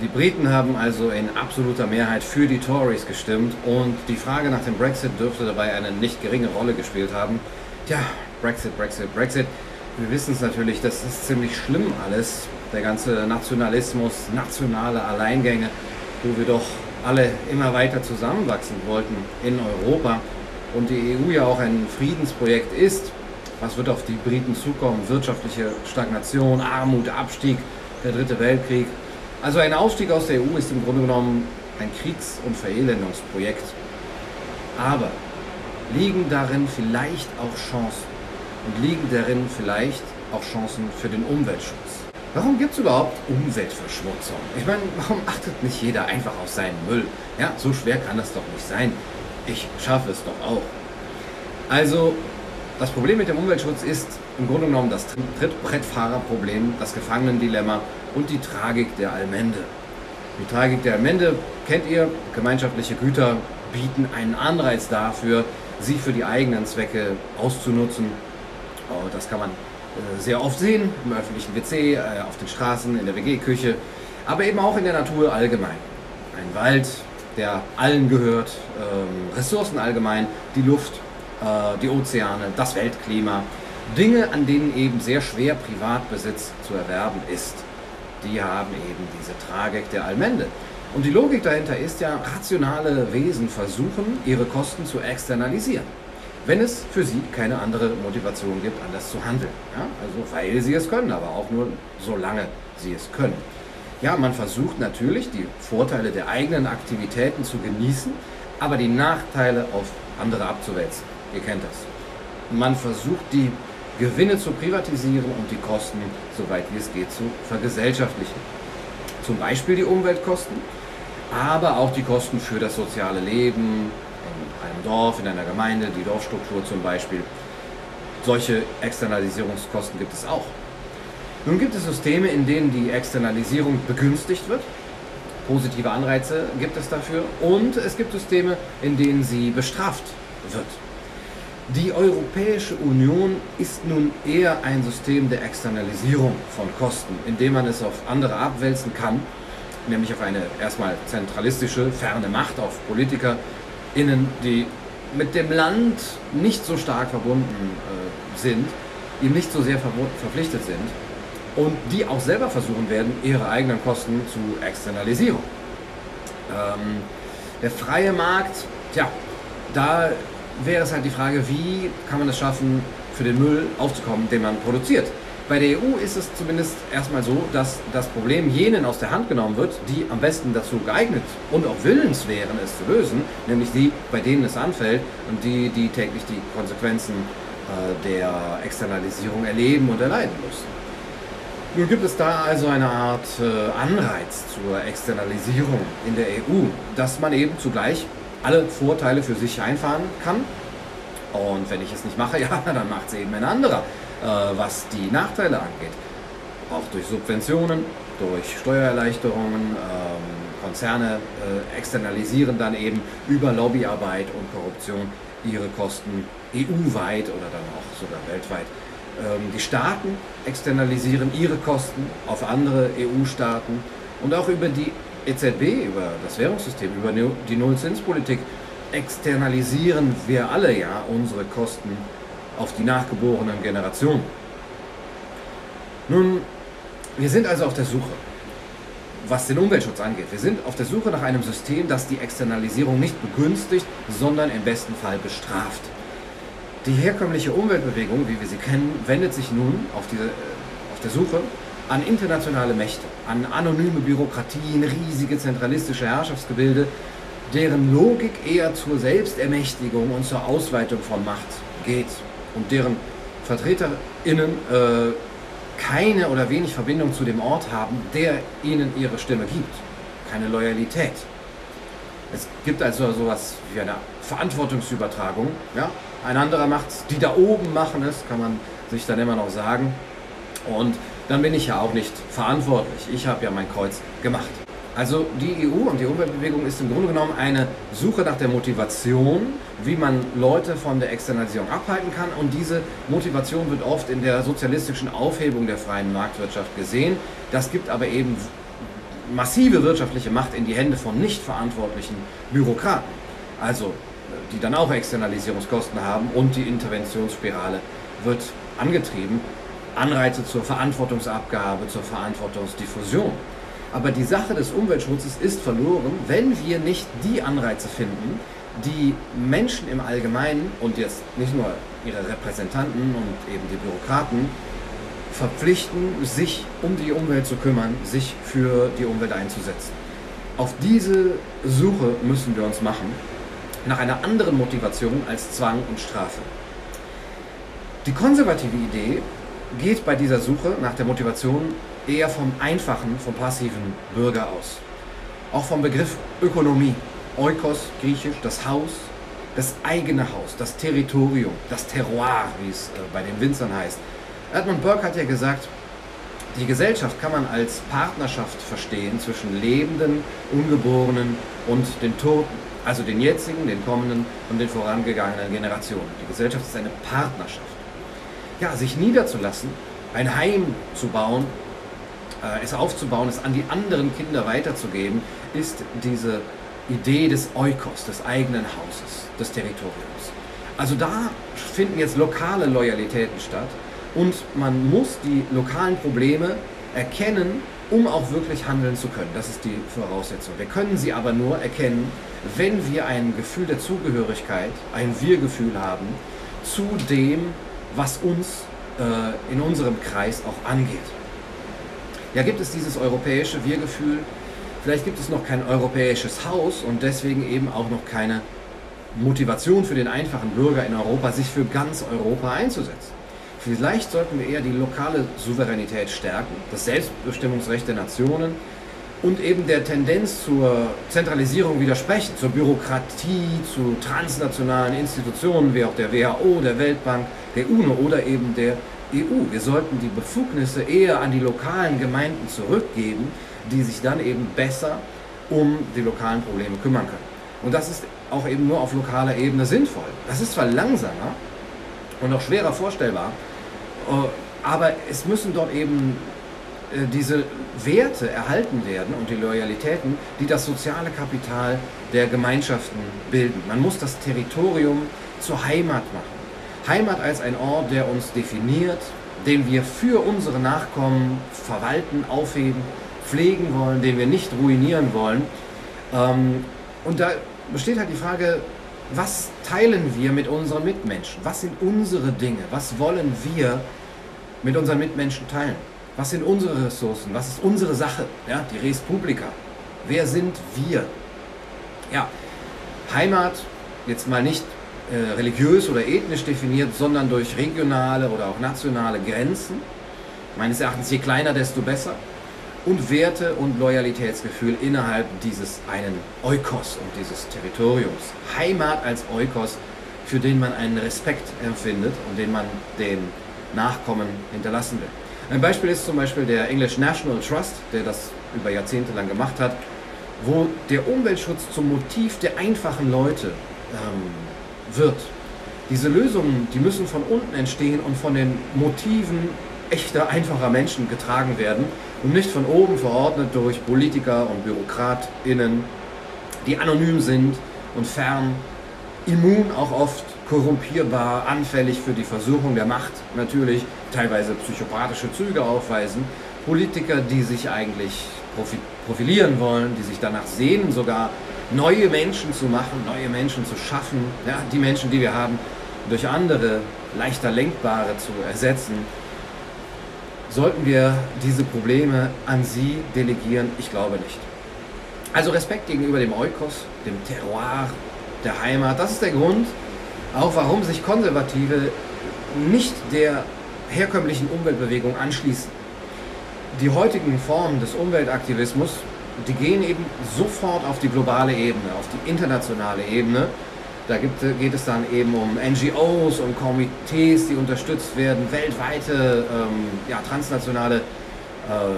Die Briten haben also in absoluter Mehrheit für die Tories gestimmt und die Frage nach dem Brexit dürfte dabei eine nicht geringe Rolle gespielt haben. Tja, Brexit, Brexit, Brexit. Wir wissen es natürlich, das ist ziemlich schlimm alles. Der ganze Nationalismus, nationale Alleingänge, wo wir doch alle immer weiter zusammenwachsen wollten in Europa und die EU ja auch ein Friedensprojekt ist. Was wird auf die Briten zukommen? Wirtschaftliche Stagnation, Armut, Abstieg, der dritte Weltkrieg. Also ein Ausstieg aus der EU ist im Grunde genommen ein Kriegs- und Verelendungsprojekt. Aber liegen darin vielleicht auch Chancen? Und liegen darin vielleicht auch Chancen für den Umweltschutz? Warum gibt es überhaupt Umweltverschmutzung? Ich meine, warum achtet nicht jeder einfach auf seinen Müll? Ja, so schwer kann das doch nicht sein. Ich schaffe es doch auch. Also, das Problem mit dem Umweltschutz ist im Grunde genommen das Trittbrettfahrerproblem, das Gefangenendilemma und die Tragik der Allmende. Die Tragik der Allmende kennt ihr, gemeinschaftliche Güter bieten einen Anreiz dafür, sie für die eigenen Zwecke auszunutzen. Oh, das kann man äh, sehr oft sehen, im öffentlichen WC, äh, auf den Straßen, in der WG-Küche, aber eben auch in der Natur allgemein. Ein Wald, der allen gehört, ähm, Ressourcen allgemein, die Luft, äh, die Ozeane, das Weltklima, Dinge, an denen eben sehr schwer Privatbesitz zu erwerben ist. Die haben eben diese Tragik der Allmende. Und die Logik dahinter ist ja, rationale Wesen versuchen, ihre Kosten zu externalisieren wenn es für sie keine andere Motivation gibt, anders zu handeln. Ja? Also weil sie es können, aber auch nur solange sie es können. Ja, man versucht natürlich, die Vorteile der eigenen Aktivitäten zu genießen, aber die Nachteile auf andere abzuwälzen. Ihr kennt das. Man versucht, die Gewinne zu privatisieren und die Kosten, soweit wie es geht, zu vergesellschaftlichen. Zum Beispiel die Umweltkosten, aber auch die Kosten für das soziale Leben, einem Dorf, in einer Gemeinde, die Dorfstruktur zum Beispiel. Solche Externalisierungskosten gibt es auch. Nun gibt es Systeme, in denen die Externalisierung begünstigt wird. Positive Anreize gibt es dafür. Und es gibt Systeme, in denen sie bestraft wird. Die Europäische Union ist nun eher ein System der Externalisierung von Kosten, indem man es auf andere abwälzen kann, nämlich auf eine erstmal zentralistische, ferne Macht, auf Politiker, innen, die mit dem Land nicht so stark verbunden äh, sind, ihm nicht so sehr ver verpflichtet sind und die auch selber versuchen werden, ihre eigenen Kosten zu externalisieren. Ähm, der freie Markt, tja, da wäre es halt die Frage, wie kann man es schaffen, für den Müll aufzukommen, den man produziert. Bei der EU ist es zumindest erstmal so, dass das Problem jenen aus der Hand genommen wird, die am besten dazu geeignet und auch willens wären, es zu lösen, nämlich die, bei denen es anfällt und die, die täglich die Konsequenzen äh, der Externalisierung erleben und erleiden müssen. Nun gibt es da also eine Art äh, Anreiz zur Externalisierung in der EU, dass man eben zugleich alle Vorteile für sich einfahren kann. Und wenn ich es nicht mache, ja, dann macht es eben ein anderer. Äh, was die Nachteile angeht. Auch durch Subventionen, durch Steuererleichterungen, ähm, Konzerne äh, externalisieren dann eben über Lobbyarbeit und Korruption ihre Kosten EU-weit oder dann auch sogar weltweit. Ähm, die Staaten externalisieren ihre Kosten auf andere EU-Staaten und auch über die EZB, über das Währungssystem, über die Nullzinspolitik externalisieren wir alle ja unsere Kosten auf die nachgeborenen Generationen. Nun, wir sind also auf der Suche, was den Umweltschutz angeht. Wir sind auf der Suche nach einem System, das die Externalisierung nicht begünstigt, sondern im besten Fall bestraft. Die herkömmliche Umweltbewegung, wie wir sie kennen, wendet sich nun auf, diese, äh, auf der Suche an internationale Mächte, an anonyme Bürokratien, riesige zentralistische Herrschaftsgebilde, deren Logik eher zur Selbstermächtigung und zur Ausweitung von Macht geht und deren VertreterInnen äh, keine oder wenig Verbindung zu dem Ort haben, der ihnen ihre Stimme gibt. Keine Loyalität. Es gibt also sowas wie eine Verantwortungsübertragung. Ja? Ein anderer macht es, die da oben machen es, kann man sich dann immer noch sagen. Und dann bin ich ja auch nicht verantwortlich. Ich habe ja mein Kreuz gemacht. Also die EU und die Umweltbewegung ist im Grunde genommen eine Suche nach der Motivation, wie man Leute von der Externalisierung abhalten kann. Und diese Motivation wird oft in der sozialistischen Aufhebung der freien Marktwirtschaft gesehen. Das gibt aber eben massive wirtschaftliche Macht in die Hände von nicht verantwortlichen Bürokraten. Also die dann auch Externalisierungskosten haben und die Interventionsspirale wird angetrieben. Anreize zur Verantwortungsabgabe, zur Verantwortungsdiffusion. Aber die Sache des Umweltschutzes ist verloren, wenn wir nicht die Anreize finden, die Menschen im Allgemeinen und jetzt nicht nur ihre Repräsentanten und eben die Bürokraten verpflichten, sich um die Umwelt zu kümmern, sich für die Umwelt einzusetzen. Auf diese Suche müssen wir uns machen, nach einer anderen Motivation als Zwang und Strafe. Die konservative Idee geht bei dieser Suche nach der Motivation eher vom einfachen, vom passiven Bürger aus. Auch vom Begriff Ökonomie, Oikos, griechisch, das Haus, das eigene Haus, das Territorium, das Terroir, wie es äh, bei den Winzern heißt. Edmund Burke hat ja gesagt, die Gesellschaft kann man als Partnerschaft verstehen zwischen Lebenden, Ungeborenen und den Toten, also den jetzigen, den kommenden und den vorangegangenen Generationen. Die Gesellschaft ist eine Partnerschaft. Ja, sich niederzulassen, ein Heim zu bauen, äh, es aufzubauen, es an die anderen Kinder weiterzugeben, ist diese Idee des Eukos, des eigenen Hauses, des Territoriums. Also da finden jetzt lokale Loyalitäten statt und man muss die lokalen Probleme erkennen, um auch wirklich handeln zu können. Das ist die Voraussetzung. Wir können sie aber nur erkennen, wenn wir ein Gefühl der Zugehörigkeit, ein Wir-Gefühl haben zu dem, was uns äh, in unserem Kreis auch angeht. Ja, gibt es dieses europäische Wir-Gefühl? Vielleicht gibt es noch kein europäisches Haus und deswegen eben auch noch keine Motivation für den einfachen Bürger in Europa, sich für ganz Europa einzusetzen. Vielleicht sollten wir eher die lokale Souveränität stärken, das Selbstbestimmungsrecht der Nationen und eben der Tendenz zur Zentralisierung widersprechen, zur Bürokratie, zu transnationalen Institutionen wie auch der WHO, der Weltbank, der UNO oder eben der EU. Wir sollten die Befugnisse eher an die lokalen Gemeinden zurückgeben, die sich dann eben besser um die lokalen Probleme kümmern können. Und das ist auch eben nur auf lokaler Ebene sinnvoll. Das ist zwar langsamer und auch schwerer vorstellbar, äh, aber es müssen dort eben diese Werte erhalten werden und die Loyalitäten, die das soziale Kapital der Gemeinschaften bilden. Man muss das Territorium zur Heimat machen. Heimat als ein Ort, der uns definiert, den wir für unsere Nachkommen verwalten, aufheben, pflegen wollen, den wir nicht ruinieren wollen. Ähm, und da besteht halt die Frage, was teilen wir mit unseren Mitmenschen? Was sind unsere Dinge? Was wollen wir mit unseren Mitmenschen teilen? Was sind unsere Ressourcen? Was ist unsere Sache? Ja, die Res Publica. Wer sind wir? Ja, Heimat, jetzt mal nicht äh, religiös oder ethnisch definiert, sondern durch regionale oder auch nationale Grenzen. Meines Erachtens, je kleiner, desto besser. Und Werte und Loyalitätsgefühl innerhalb dieses einen Eukos und dieses Territoriums. Heimat als Eukos, für den man einen Respekt empfindet und den man den Nachkommen hinterlassen will. Ein Beispiel ist zum Beispiel der English National Trust, der das über Jahrzehnte lang gemacht hat, wo der Umweltschutz zum Motiv der einfachen Leute ähm, wird. Diese Lösungen, die müssen von unten entstehen und von den Motiven echter, einfacher Menschen getragen werden und nicht von oben verordnet durch Politiker und BürokratInnen, die anonym sind und fern, immun auch oft, korrumpierbar, anfällig für die Versuchung der Macht, natürlich teilweise psychopathische Züge aufweisen, Politiker, die sich eigentlich profilieren wollen, die sich danach sehnen, sogar neue Menschen zu machen, neue Menschen zu schaffen, ja, die Menschen, die wir haben, durch andere, leichter lenkbare zu ersetzen, sollten wir diese Probleme an sie delegieren? Ich glaube nicht. Also Respekt gegenüber dem Eukos, dem Terroir, der Heimat, das ist der Grund, auch warum sich Konservative nicht der herkömmlichen Umweltbewegung anschließen. Die heutigen Formen des Umweltaktivismus die gehen eben sofort auf die globale Ebene, auf die internationale Ebene. Da gibt, geht es dann eben um NGOs und Komitees, die unterstützt werden, weltweite ähm, ja, transnationale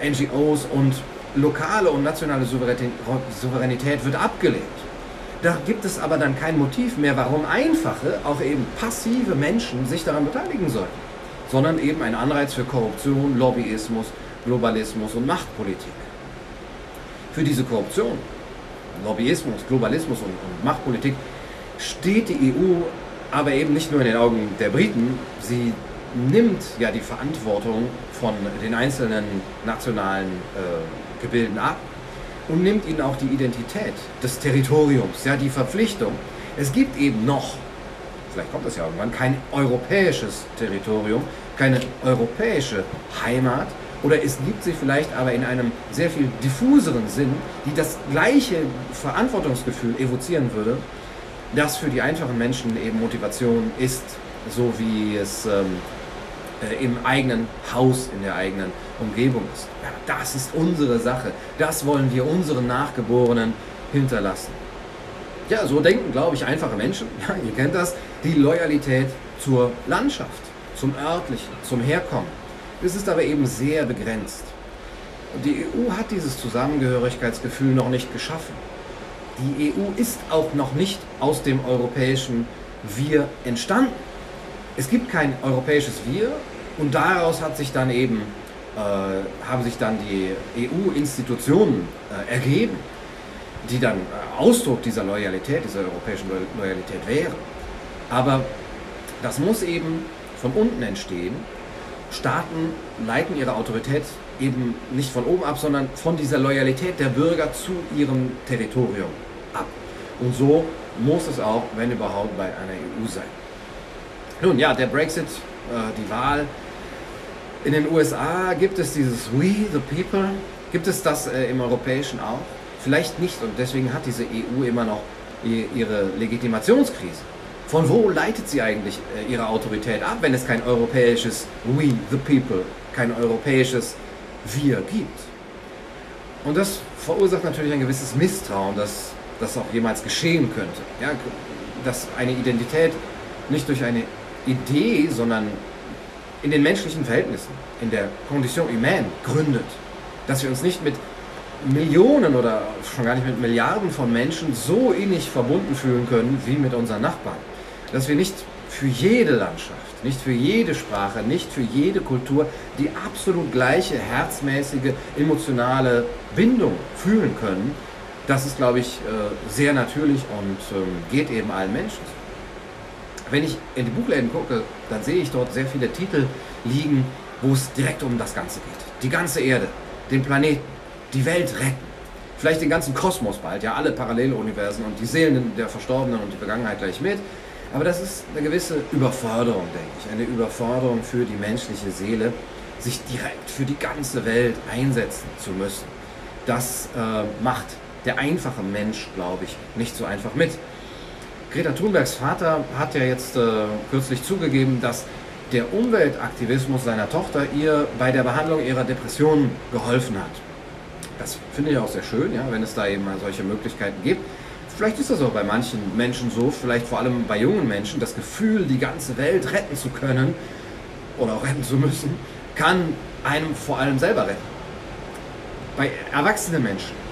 äh, NGOs und lokale und nationale Souveränität wird abgelehnt. Da gibt es aber dann kein Motiv mehr, warum einfache, auch eben passive Menschen sich daran beteiligen sollten, sondern eben ein Anreiz für Korruption, Lobbyismus, Globalismus und Machtpolitik. für diese Korruption, Lobbyismus, Globalismus und, und Machtpolitik steht die EU aber eben nicht nur in den Augen der Briten, sie nimmt ja die Verantwortung von den einzelnen nationalen äh, Gebilden ab und nimmt ihnen auch die Identität des Territoriums, ja, die Verpflichtung. Es gibt eben noch, vielleicht kommt das ja irgendwann, kein europäisches Territorium, keine europäische Heimat, oder es gibt sie vielleicht aber in einem sehr viel diffuseren Sinn, die das gleiche Verantwortungsgefühl evozieren würde, das für die einfachen Menschen eben Motivation ist, so wie es ähm, äh, im eigenen Haus, in der eigenen Umgebung ist. Ja, das ist unsere Sache. Das wollen wir unseren Nachgeborenen hinterlassen. Ja, so denken, glaube ich, einfache Menschen. Ja, ihr kennt das. Die Loyalität zur Landschaft, zum örtlichen, zum Herkommen. Es ist aber eben sehr begrenzt. Und die EU hat dieses Zusammengehörigkeitsgefühl noch nicht geschaffen. Die EU ist auch noch nicht aus dem europäischen Wir entstanden. Es gibt kein europäisches Wir und daraus hat sich dann eben, äh, haben sich dann die EU-Institutionen äh, ergeben, die dann äh, Ausdruck dieser Loyalität, dieser europäischen Loyalität wären. Aber das muss eben von unten entstehen. Staaten leiten ihre Autorität eben nicht von oben ab, sondern von dieser Loyalität der Bürger zu ihrem Territorium ab. Und so muss es auch, wenn überhaupt, bei einer EU sein. Nun ja, der Brexit, äh, die Wahl. In den USA gibt es dieses We the People. Gibt es das äh, im Europäischen auch? Vielleicht nicht und deswegen hat diese EU immer noch ihre Legitimationskrise. Von wo leitet sie eigentlich äh, ihre Autorität ab, wenn es kein europäisches We the People, kein europäisches Wir gibt? Und das verursacht natürlich ein gewisses Misstrauen, dass das auch jemals geschehen könnte. Ja, dass eine Identität nicht durch eine Idee, sondern in den menschlichen Verhältnissen, in der Condition humaine gründet. Dass wir uns nicht mit Millionen oder schon gar nicht mit Milliarden von Menschen so innig verbunden fühlen können wie mit unseren Nachbarn. Dass wir nicht für jede Landschaft, nicht für jede Sprache, nicht für jede Kultur die absolut gleiche herzmäßige, emotionale Bindung fühlen können, das ist, glaube ich, äh, sehr natürlich und ähm, geht eben allen Menschen. Wenn ich in die Buchläden gucke, dann sehe ich dort sehr viele Titel liegen, wo es direkt um das Ganze geht. Die ganze Erde, den Planeten, die Welt retten. Vielleicht den ganzen Kosmos bald, ja, alle Paralleluniversen und die Seelen der Verstorbenen und die Vergangenheit gleich mit. Aber das ist eine gewisse Überforderung, denke ich. Eine Überforderung für die menschliche Seele, sich direkt für die ganze Welt einsetzen zu müssen. Das äh, macht der einfache Mensch, glaube ich, nicht so einfach mit. Greta Thunbergs Vater hat ja jetzt äh, kürzlich zugegeben, dass der Umweltaktivismus seiner Tochter ihr bei der Behandlung ihrer Depressionen geholfen hat. Das finde ich auch sehr schön, ja, wenn es da eben solche Möglichkeiten gibt. Vielleicht ist das auch bei manchen Menschen so, vielleicht vor allem bei jungen Menschen, das Gefühl, die ganze Welt retten zu können oder auch retten zu müssen, kann einem vor allem selber retten. Bei erwachsenen Menschen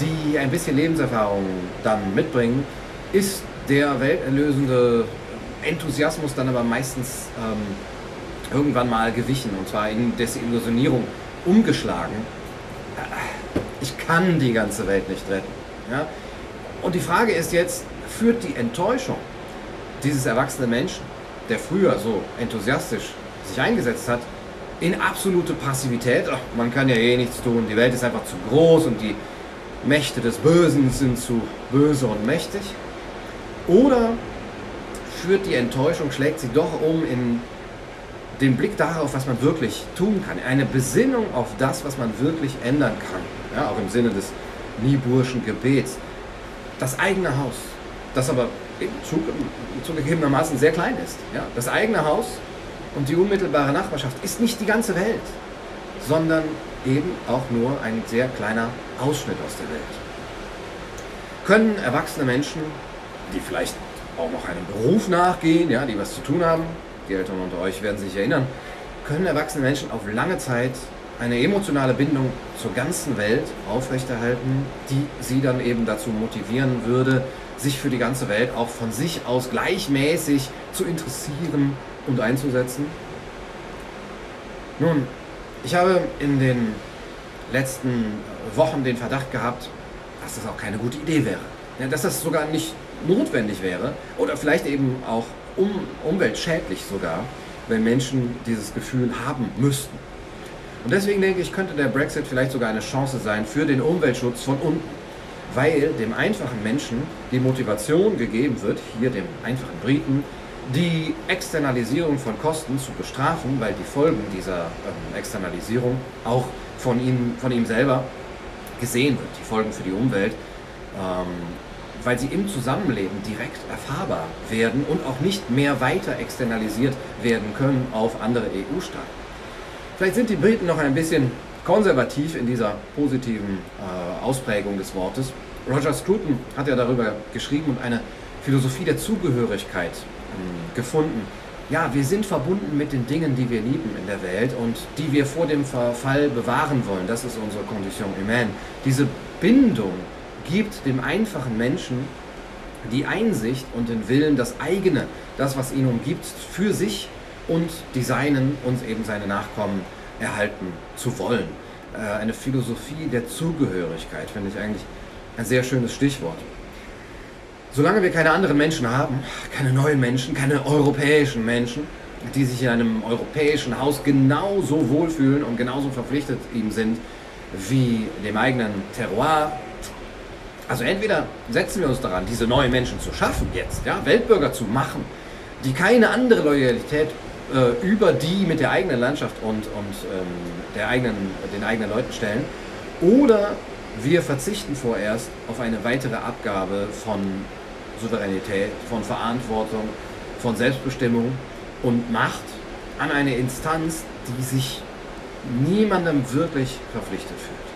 die ein bisschen Lebenserfahrung dann mitbringen, ist der welterlösende Enthusiasmus dann aber meistens ähm, irgendwann mal gewichen und zwar in Desillusionierung umgeschlagen. Ich kann die ganze Welt nicht retten. Ja? Und die Frage ist jetzt, führt die Enttäuschung dieses erwachsenen Menschen, der früher so enthusiastisch sich eingesetzt hat, in absolute Passivität? Ach, man kann ja eh nichts tun, die Welt ist einfach zu groß und die Mächte des Bösen sind zu böse und mächtig? Oder führt die Enttäuschung, schlägt sie doch um in den Blick darauf, was man wirklich tun kann, eine Besinnung auf das, was man wirklich ändern kann, ja, auch im Sinne des Nieburschen Gebets. Das eigene Haus, das aber zugegebenermaßen sehr klein ist. Ja, das eigene Haus und die unmittelbare Nachbarschaft ist nicht die ganze Welt, sondern eben auch nur ein sehr kleiner Ausschnitt aus der Welt. Können erwachsene Menschen, die vielleicht auch noch einem Beruf nachgehen, ja, die was zu tun haben, die Eltern unter euch werden sich erinnern, können erwachsene Menschen auf lange Zeit eine emotionale Bindung zur ganzen Welt aufrechterhalten, die sie dann eben dazu motivieren würde, sich für die ganze Welt auch von sich aus gleichmäßig zu interessieren und einzusetzen? Nun, ich habe in den letzten Wochen den Verdacht gehabt, dass das auch keine gute Idee wäre. Ja, dass das sogar nicht notwendig wäre oder vielleicht eben auch um, umweltschädlich sogar, wenn Menschen dieses Gefühl haben müssten. Und deswegen denke ich, könnte der Brexit vielleicht sogar eine Chance sein für den Umweltschutz von unten, weil dem einfachen Menschen die Motivation gegeben wird, hier dem einfachen Briten, die Externalisierung von Kosten zu bestrafen, weil die Folgen dieser ähm, Externalisierung auch von ihm, von ihm selber gesehen wird, die Folgen für die Umwelt, ähm, weil sie im Zusammenleben direkt erfahrbar werden und auch nicht mehr weiter externalisiert werden können auf andere EU-Staaten. Vielleicht sind die Briten noch ein bisschen konservativ in dieser positiven äh, Ausprägung des Wortes. Roger Scruton hat ja darüber geschrieben und eine Philosophie der Zugehörigkeit äh, gefunden. Ja, wir sind verbunden mit den Dingen, die wir lieben in der Welt und die wir vor dem Verfall bewahren wollen. Das ist unsere Condition humaine. Diese Bindung gibt dem einfachen Menschen die Einsicht und den Willen, das eigene, das, was ihn umgibt, für sich und die Seinen und eben seine Nachkommen erhalten zu wollen. Äh, eine Philosophie der Zugehörigkeit finde ich eigentlich ein sehr schönes Stichwort. Solange wir keine anderen Menschen haben, keine neuen Menschen, keine europäischen Menschen, die sich in einem europäischen Haus genauso wohlfühlen und genauso verpflichtet ihm sind wie dem eigenen Terroir. Also entweder setzen wir uns daran, diese neuen Menschen zu schaffen jetzt, ja, Weltbürger zu machen, die keine andere Loyalität äh, über die mit der eigenen Landschaft und, und ähm, der eigenen, den eigenen Leuten stellen. Oder wir verzichten vorerst auf eine weitere Abgabe von Souveränität, von Verantwortung, von Selbstbestimmung und Macht an eine Instanz, die sich niemandem wirklich verpflichtet fühlt.